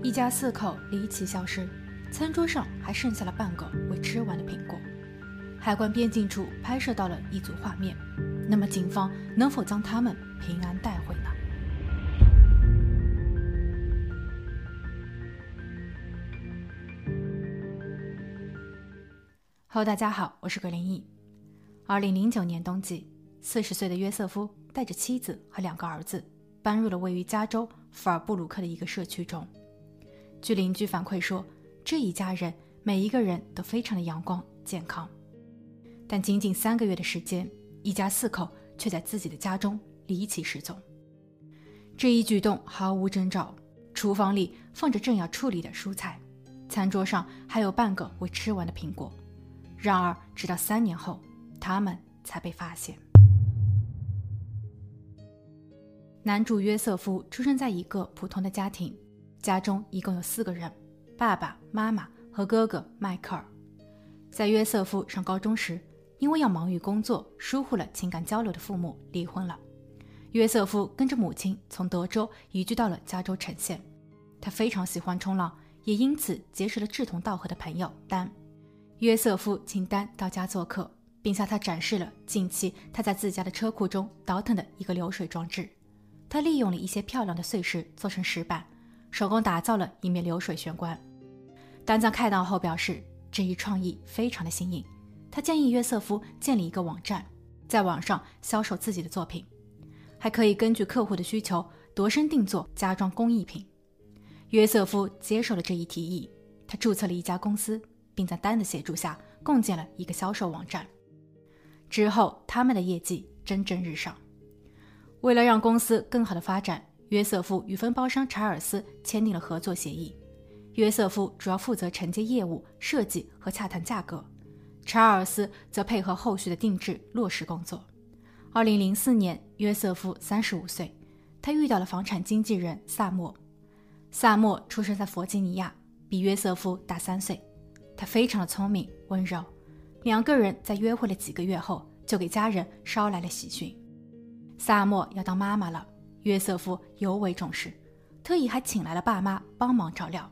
一家四口离奇消失，餐桌上还剩下了半个未吃完的苹果。海关边境处拍摄到了一组画面，那么警方能否将他们平安带回呢？Hello，大家好，我是葛林毅。二零零九年冬季，四十岁的约瑟夫带着妻子和两个儿子搬入了位于加州福尔布鲁克的一个社区中。据邻居反馈说，这一家人每一个人都非常的阳光健康。但仅仅三个月的时间，一家四口却在自己的家中离奇失踪。这一举动毫无征兆，厨房里放着正要处理的蔬菜，餐桌上还有半个未吃完的苹果。然而，直到三年后，他们才被发现。男主约瑟夫出生在一个普通的家庭。家中一共有四个人：爸爸妈妈和哥哥迈克尔。在约瑟夫上高中时，因为要忙于工作，疏忽了情感交流的父母离婚了。约瑟夫跟着母亲从德州移居到了加州城县。他非常喜欢冲浪，也因此结识了志同道合的朋友丹。约瑟夫请丹到家做客，并向他展示了近期他在自家的车库中倒腾的一个流水装置。他利用了一些漂亮的碎石做成石板。手工打造了一面流水玄关。丹在看到后表示，这一创意非常的新颖。他建议约瑟夫建立一个网站，在网上销售自己的作品，还可以根据客户的需求度身定做家装工艺品。约瑟夫接受了这一提议，他注册了一家公司，并在丹的协助下共建了一个销售网站。之后，他们的业绩蒸蒸日上。为了让公司更好的发展。约瑟夫与分包商查尔斯签订了合作协议。约瑟夫主要负责承接业务、设计和洽谈价格，查尔斯则配合后续的定制落实工作。二零零四年，约瑟夫三十五岁，他遇到了房产经纪人萨默。萨默出生在弗吉尼亚，比约瑟夫大三岁。他非常的聪明温柔。两个人在约会了几个月后，就给家人捎来了喜讯：萨默要当妈妈了。约瑟夫尤为重视，特意还请来了爸妈帮忙照料。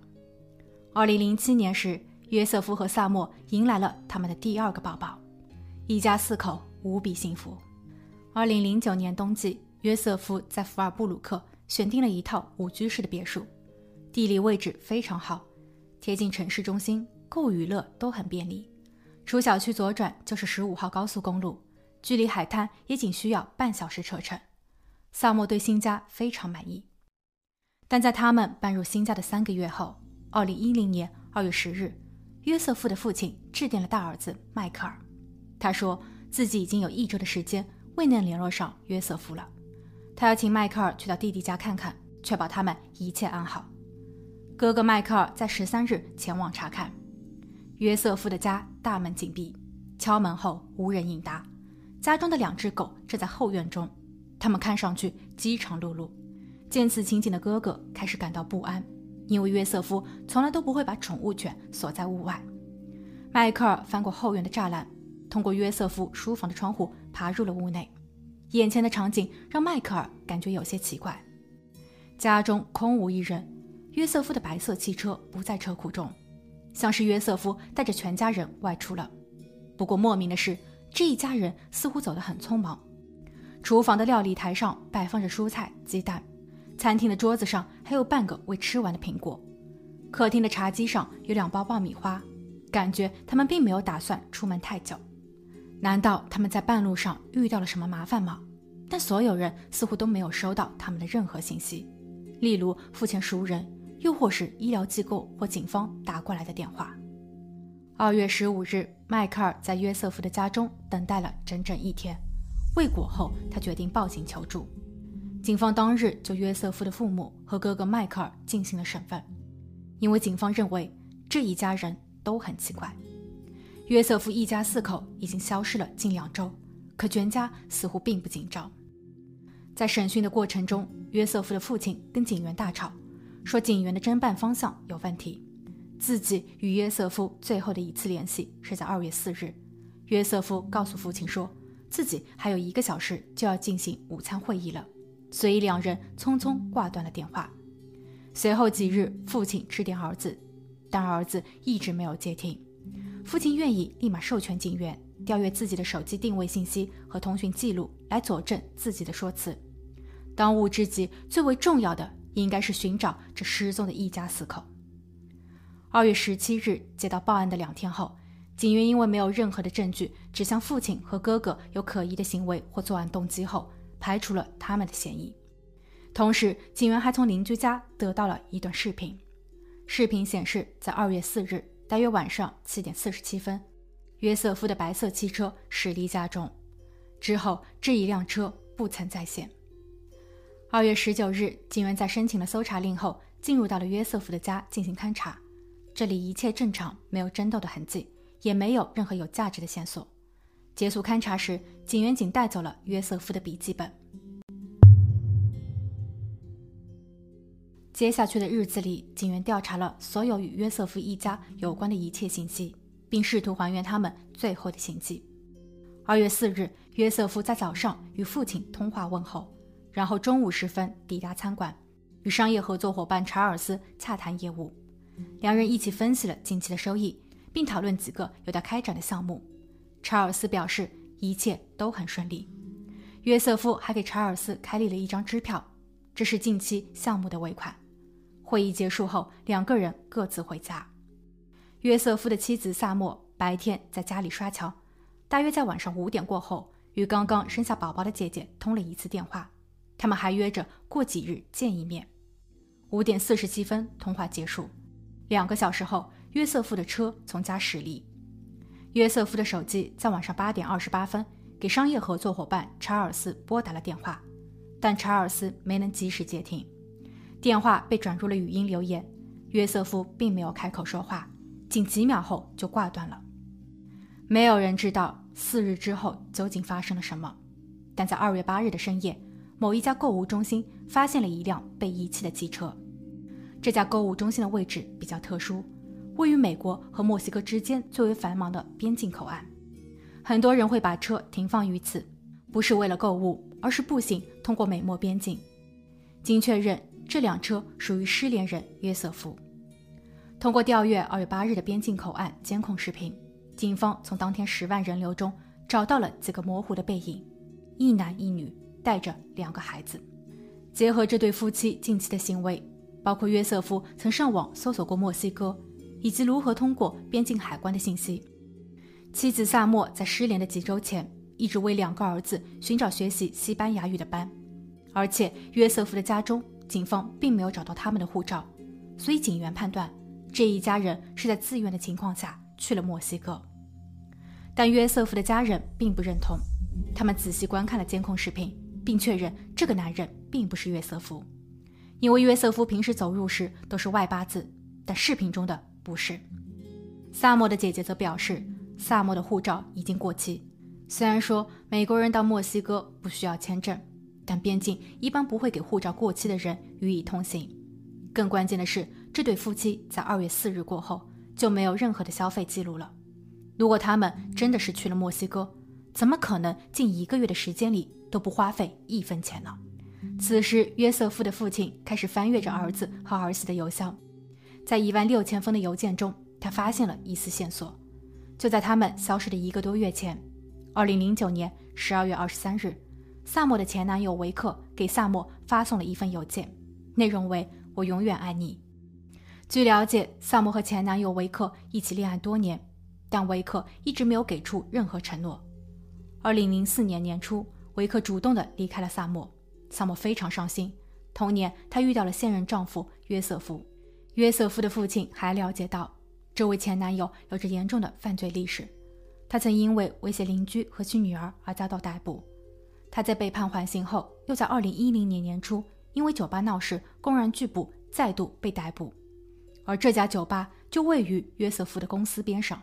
二零零七年时，约瑟夫和萨默迎来了他们的第二个宝宝，一家四口无比幸福。二零零九年冬季，约瑟夫在福尔布鲁克选定了一套五居室的别墅，地理位置非常好，贴近城市中心，购物娱乐都很便利。出小区左转就是十五号高速公路，距离海滩也仅需要半小时车程。萨默对新家非常满意，但在他们搬入新家的三个月后，二零一零年二月十日，约瑟夫的父亲致电了大儿子迈克尔，他说自己已经有一周的时间未能联络上约瑟夫了，他要请迈克尔去到弟弟家看看，确保他们一切安好。哥哥迈克尔在十三日前往查看，约瑟夫的家大门紧闭，敲门后无人应答，家中的两只狗正在后院中。他们看上去饥肠辘辘，见此情景的哥哥开始感到不安，因为约瑟夫从来都不会把宠物犬锁在屋外。迈克尔翻过后院的栅栏，通过约瑟夫书房的窗户爬入了屋内。眼前的场景让迈克尔感觉有些奇怪，家中空无一人，约瑟夫的白色汽车不在车库中，像是约瑟夫带着全家人外出了。不过莫名的是，这一家人似乎走得很匆忙。厨房的料理台上摆放着蔬菜、鸡蛋，餐厅的桌子上还有半个未吃完的苹果，客厅的茶几上有两包爆米花，感觉他们并没有打算出门太久。难道他们在半路上遇到了什么麻烦吗？但所有人似乎都没有收到他们的任何信息，例如付钱熟人，又或是医疗机构或警方打过来的电话。二月十五日，迈克尔在约瑟夫的家中等待了整整一天。未果后，他决定报警求助。警方当日就约瑟夫的父母和哥哥迈克尔进行了审问，因为警方认为这一家人都很奇怪。约瑟夫一家四口已经消失了近两周，可全家似乎并不紧张。在审讯的过程中，约瑟夫的父亲跟警员大吵，说警员的侦办方向有问题。自己与约瑟夫最后的一次联系是在二月四日，约瑟夫告诉父亲说。自己还有一个小时就要进行午餐会议了，所以两人匆匆挂断了电话。随后几日，父亲致电儿子，但儿子一直没有接听。父亲愿意立马授权警员调阅自己的手机定位信息和通讯记录来佐证自己的说辞。当务之急，最为重要的应该是寻找这失踪的一家四口。二月十七日接到报案的两天后，警员因为没有任何的证据指向父亲和哥哥有可疑的行为或作案动机后，排除了他们的嫌疑。同时，警员还从邻居家得到了一段视频。视频显示，在二月四日大约晚上七点四十七分，约瑟夫的白色汽车驶离家中，之后这一辆车不曾再现。二月十九日，警员在申请了搜查令后，进入到了约瑟夫的家进行勘查。这里一切正常，没有争斗的痕迹，也没有任何有价值的线索。结束勘查时，警员仅带走了约瑟夫的笔记本。接下去的日子里，警员调查了所有与约瑟夫一家有关的一切信息，并试图还原他们最后的行迹。二月四日，约瑟夫在早上与父亲通话问候，然后中午时分抵达餐馆，与商业合作伙伴查尔斯洽谈业务。两人一起分析了近期的收益，并讨论几个有待开展的项目。查尔斯表示一切都很顺利。约瑟夫还给查尔斯开立了一张支票，这是近期项目的尾款。会议结束后，两个人各自回家。约瑟夫的妻子萨默白天在家里刷墙，大约在晚上五点过后，与刚刚生下宝宝的姐姐通了一次电话。他们还约着过几日见一面。五点四十七分，通话结束。两个小时后，约瑟夫的车从家驶离。约瑟夫的手机在晚上八点二十八分给商业合作伙伴查尔斯拨打了电话，但查尔斯没能及时接听，电话被转入了语音留言。约瑟夫并没有开口说话，仅几秒后就挂断了。没有人知道四日之后究竟发生了什么，但在二月八日的深夜，某一家购物中心发现了一辆被遗弃的汽车。这家购物中心的位置比较特殊，位于美国和墨西哥之间最为繁忙的边境口岸。很多人会把车停放于此，不是为了购物，而是步行通过美墨边境。经确认，这辆车属于失联人约瑟夫。通过调阅二月八日的边境口岸监控视频，警方从当天十万人流中找到了几个模糊的背影：一男一女，带着两个孩子。结合这对夫妻近期的行为。包括约瑟夫曾上网搜索过墨西哥，以及如何通过边境海关的信息。妻子萨默在失联的几周前，一直为两个儿子寻找学习西班牙语的班，而且约瑟夫的家中，警方并没有找到他们的护照，所以警员判断这一家人是在自愿的情况下去了墨西哥。但约瑟夫的家人并不认同，他们仔细观看了监控视频，并确认这个男人并不是约瑟夫。因为约瑟夫平时走路时都是外八字，但视频中的不是。萨默的姐姐则表示，萨默的护照已经过期。虽然说美国人到墨西哥不需要签证，但边境一般不会给护照过期的人予以通行。更关键的是，这对夫妻在二月四日过后就没有任何的消费记录了。如果他们真的是去了墨西哥，怎么可能近一个月的时间里都不花费一分钱呢？此时，约瑟夫的父亲开始翻阅着儿子和儿媳的邮箱，在一万六千封的邮件中，他发现了一丝线索。就在他们消失的一个多月前，二零零九年十二月二十三日，萨默的前男友维克给萨默发送了一份邮件，内容为“我永远爱你”。据了解，萨默和前男友维克一起恋爱多年，但维克一直没有给出任何承诺。二零零四年年初，维克主动的离开了萨默。萨默非常伤心。同年，她遇到了现任丈夫约瑟夫。约瑟夫的父亲还了解到，这位前男友有着严重的犯罪历史。他曾因为威胁邻居和其女儿而遭到逮捕。他在被判缓刑后，又在2010年年初因为酒吧闹事公然拒捕，再度被逮捕。而这家酒吧就位于约瑟夫的公司边上。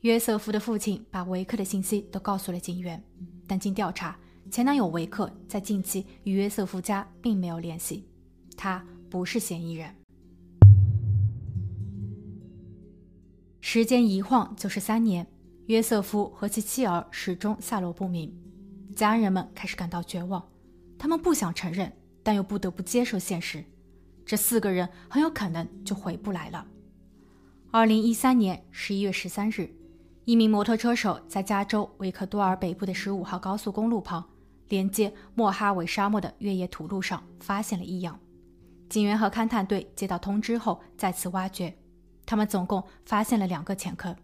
约瑟夫的父亲把维克的信息都告诉了警员，但经调查。前男友维克在近期与约瑟夫家并没有联系，他不是嫌疑人。时间一晃就是三年，约瑟夫和其妻儿始终下落不明，家人们开始感到绝望。他们不想承认，但又不得不接受现实：这四个人很有可能就回不来了。二零一三年十一月十三日，一名摩托车手在加州维克多尔北部的十五号高速公路旁，连接莫哈韦沙漠的越野土路上发现了异样。警员和勘探队接到通知后，再次挖掘，他们总共发现了两个浅坑，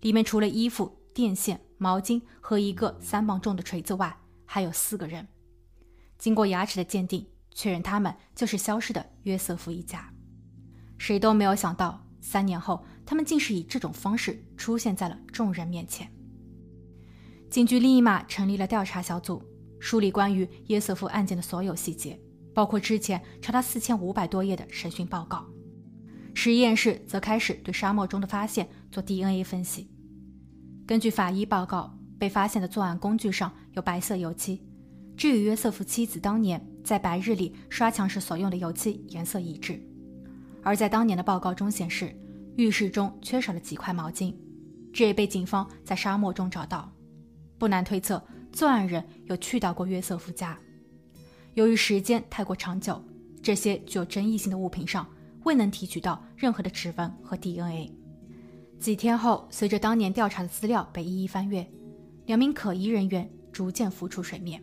里面除了衣服、电线、毛巾和一个三磅重的锤子外，还有四个人。经过牙齿的鉴定。确认他们就是消失的约瑟夫一家，谁都没有想到，三年后他们竟是以这种方式出现在了众人面前。警局立马成立了调查小组，梳理关于约瑟夫案件的所有细节，包括之前长达四千五百多页的审讯报告。实验室则开始对沙漠中的发现做 DNA 分析。根据法医报告，被发现的作案工具上有白色油漆，这与约瑟夫妻子当年。在白日里刷墙时所用的油漆颜色一致，而在当年的报告中显示，浴室中缺少了几块毛巾，这也被警方在沙漠中找到。不难推测，作案人有去到过约瑟夫家。由于时间太过长久，这些具有争议性的物品上未能提取到任何的指纹和 DNA。几天后，随着当年调查的资料被一一翻阅，两名可疑人员逐渐浮出水面。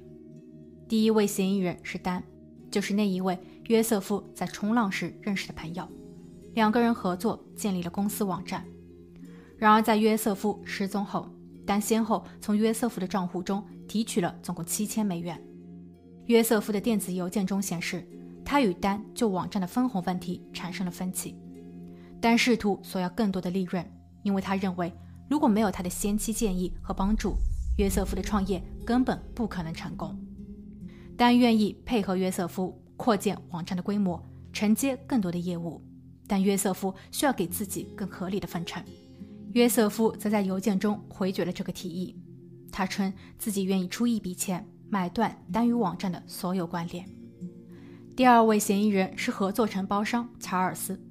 第一位嫌疑人是丹，就是那一位约瑟夫在冲浪时认识的朋友。两个人合作建立了公司网站。然而，在约瑟夫失踪后，丹先后从约瑟夫的账户中提取了总共七千美元。约瑟夫的电子邮件中显示，他与丹就网站的分红问题产生了分歧。丹试图索要更多的利润，因为他认为如果没有他的先期建议和帮助，约瑟夫的创业根本不可能成功。丹愿意配合约瑟夫扩建网站的规模，承接更多的业务，但约瑟夫需要给自己更合理的分成。约瑟夫则在邮件中回绝了这个提议，他称自己愿意出一笔钱买断丹与网站的所有关联。第二位嫌疑人是合作承包商查尔斯，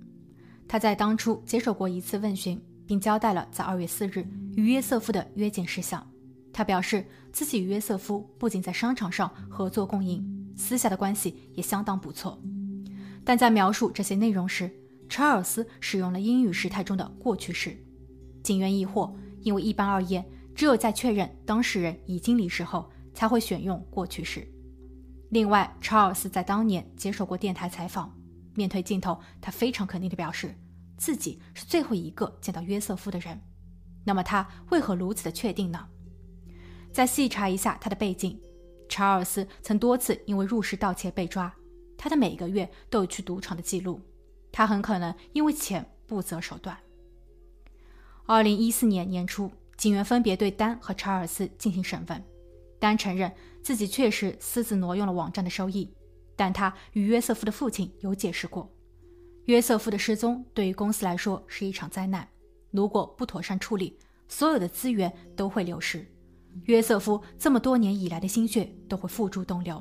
他在当初接受过一次问询，并交代了在二月四日与约瑟夫的约见事项。他表示，自己与约瑟夫不仅在商场上合作共赢，私下的关系也相当不错。但在描述这些内容时，查尔斯使用了英语时态中的过去式。警员疑惑，因为一般而言，只有在确认当事人已经离世后，才会选用过去式。另外，查尔斯在当年接受过电台采访，面对镜头，他非常肯定地表示，自己是最后一个见到约瑟夫的人。那么，他为何如此的确定呢？再细查一下他的背景，查尔斯曾多次因为入室盗窃被抓，他的每个月都有去赌场的记录，他很可能因为钱不择手段。二零一四年年初，警员分别对丹和查尔斯进行审问，丹承认自己确实私自挪用了网站的收益，但他与约瑟夫的父亲有解释过，约瑟夫的失踪对于公司来说是一场灾难，如果不妥善处理，所有的资源都会流失。约瑟夫这么多年以来的心血都会付诸东流，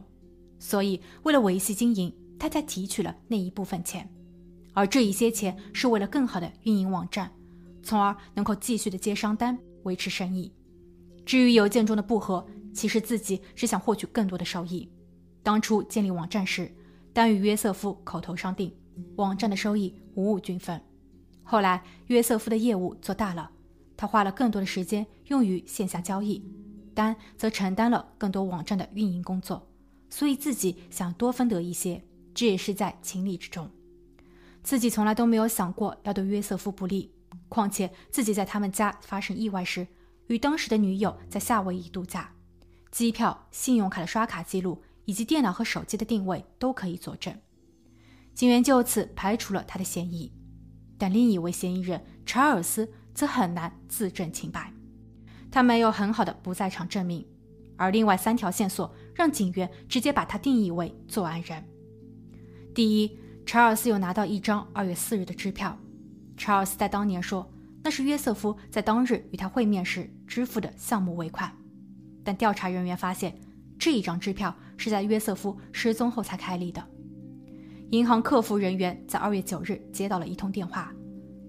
所以为了维系经营，他才提取了那一部分钱，而这一些钱是为了更好的运营网站，从而能够继续的接商单，维持生意。至于邮件中的不和，其实自己只想获取更多的收益。当初建立网站时，丹与约瑟夫口头商定，网站的收益五五均分。后来约瑟夫的业务做大了，他花了更多的时间用于线下交易。丹则承担了更多网站的运营工作，所以自己想多分得一些，这也是在情理之中。自己从来都没有想过要对约瑟夫不利，况且自己在他们家发生意外时，与当时的女友在夏威夷度假，机票、信用卡的刷卡记录以及电脑和手机的定位都可以佐证。警员就此排除了他的嫌疑，但另一位嫌疑人查尔斯则很难自证清白。他没有很好的不在场证明，而另外三条线索让警员直接把他定义为作案人。第一，查尔斯有拿到一张二月四日的支票，查尔斯在当年说那是约瑟夫在当日与他会面时支付的项目尾款，但调查人员发现这一张支票是在约瑟夫失踪后才开立的。银行客服人员在二月九日接到了一通电话，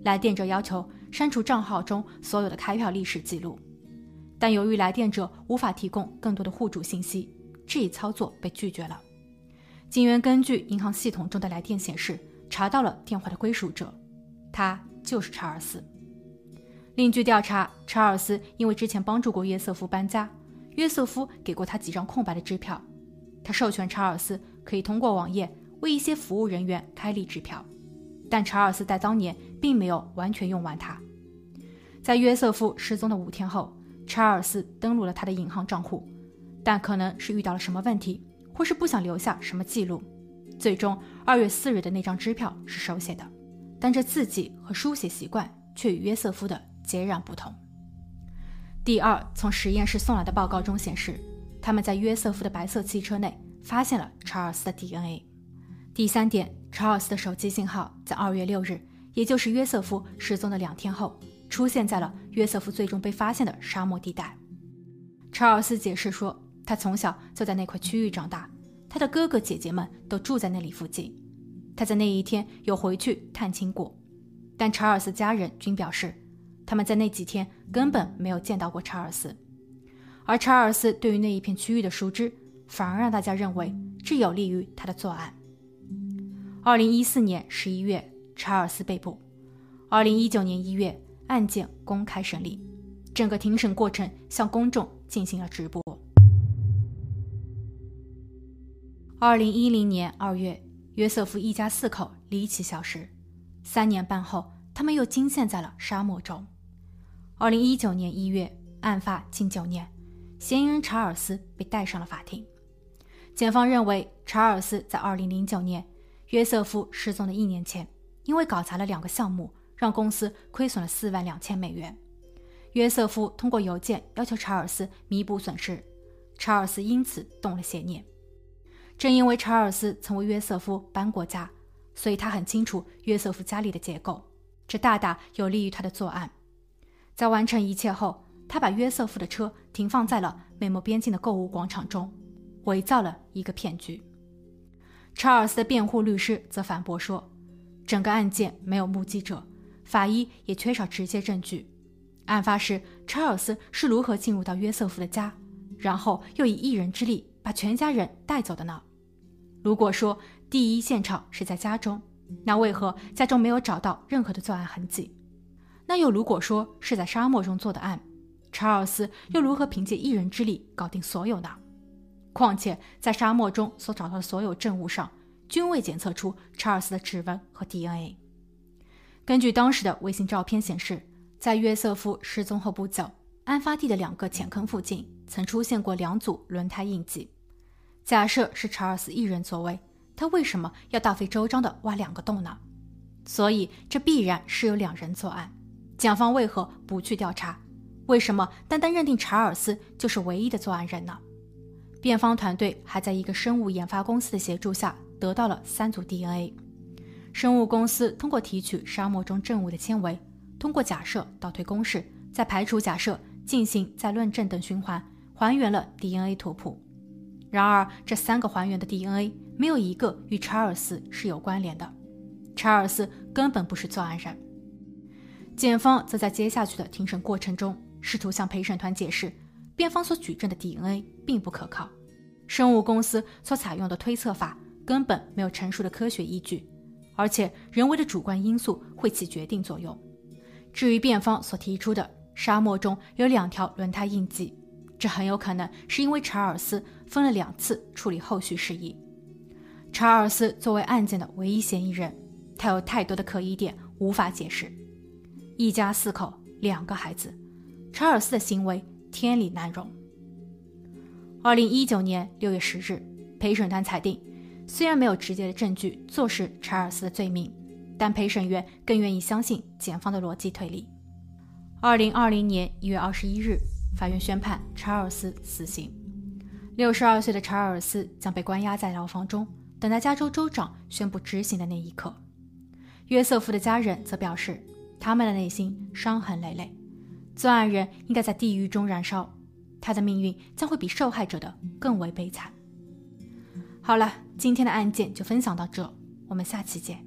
来电者要求删除账号中所有的开票历史记录。但由于来电者无法提供更多的户主信息，这一操作被拒绝了。警员根据银行系统中的来电显示，查到了电话的归属者，他就是查尔斯。另据调查，查尔斯因为之前帮助过约瑟夫搬家，约瑟夫给过他几张空白的支票，他授权查尔斯可以通过网页为一些服务人员开立支票，但查尔斯在当年并没有完全用完它。在约瑟夫失踪的五天后，查尔斯登录了他的银行账户，但可能是遇到了什么问题，或是不想留下什么记录，最终二月四日的那张支票是手写的，但这字迹和书写习惯却与约瑟夫的。截然不同。第二，从实验室送来的报告中显示，他们在约瑟夫的白色汽车内发现了查尔斯的 DNA。第三点，查尔斯的手机信号在二月六日，也就是约瑟夫失踪的两天后，出现在了约瑟夫最终被发现的沙漠地带。查尔斯解释说，他从小就在那块区域长大，他的哥哥姐姐们都住在那里附近。他在那一天有回去探亲过，但查尔斯家人均表示。他们在那几天根本没有见到过查尔斯，而查尔斯对于那一片区域的熟知，反而让大家认为这有利于他的作案。二零一四年十一月，查尔斯被捕；二零一九年一月，案件公开审理，整个庭审过程向公众进行了直播。二零一零年二月，约瑟夫一家四口离奇消失，三年半后，他们又惊现在了沙漠中。二零一九年一月，案发近九年，嫌疑人查尔斯被带上了法庭。检方认为，查尔斯在二零零九年约瑟夫失踪的一年前，因为搞砸了两个项目，让公司亏损了四万两千美元。约瑟夫通过邮件要求查尔斯弥补损失，查尔斯因此动了邪念。正因为查尔斯曾为约瑟夫搬过家，所以他很清楚约瑟夫家里的结构，这大大有利于他的作案。在完成一切后，他把约瑟夫的车停放在了美墨边境的购物广场中，伪造了一个骗局。查尔斯的辩护律师则反驳说，整个案件没有目击者，法医也缺少直接证据。案发时，查尔斯是如何进入到约瑟夫的家，然后又以一人之力把全家人带走的呢？如果说第一现场是在家中，那为何家中没有找到任何的作案痕迹？那又如果说是在沙漠中做的案，查尔斯又如何凭借一人之力搞定所有呢？况且在沙漠中所找到的所有证物上，均未检测出查尔斯的指纹和 DNA。根据当时的卫星照片显示，在约瑟夫失踪后不久，案发地的两个浅坑附近曾出现过两组轮胎印记。假设是查尔斯一人作为，他为什么要大费周章地挖两个洞呢？所以这必然是有两人作案。检方为何不去调查？为什么单单认定查尔斯就是唯一的作案人呢？辩方团队还在一个生物研发公司的协助下得到了三组 DNA。生物公司通过提取沙漠中证物的纤维，通过假设倒推公式，再排除假设，进行再论证等循环，还原了 DNA 图谱。然而，这三个还原的 DNA 没有一个与查尔斯是有关联的，查尔斯根本不是作案人。检方则在接下去的庭审过程中，试图向陪审团解释，辩方所举证的 DNA 并不可靠，生物公司所采用的推测法根本没有成熟的科学依据，而且人为的主观因素会起决定作用。至于辩方所提出的沙漠中有两条轮胎印记，这很有可能是因为查尔斯分了两次处理后续事宜。查尔斯作为案件的唯一嫌疑人，他有太多的可疑点无法解释。一家四口，两个孩子，查尔斯的行为天理难容。二零一九年六月十日，陪审团裁定，虽然没有直接的证据坐实查尔斯的罪名，但陪审员更愿意相信检方的逻辑推理。二零二零年一月二十一日，法院宣判查尔斯死刑。六十二岁的查尔斯将被关押在牢房中，等待加州州长宣布执行的那一刻。约瑟夫的家人则表示。他们的内心伤痕累累，作案人应该在地狱中燃烧，他的命运将会比受害者的更为悲惨。好了，今天的案件就分享到这，我们下期见。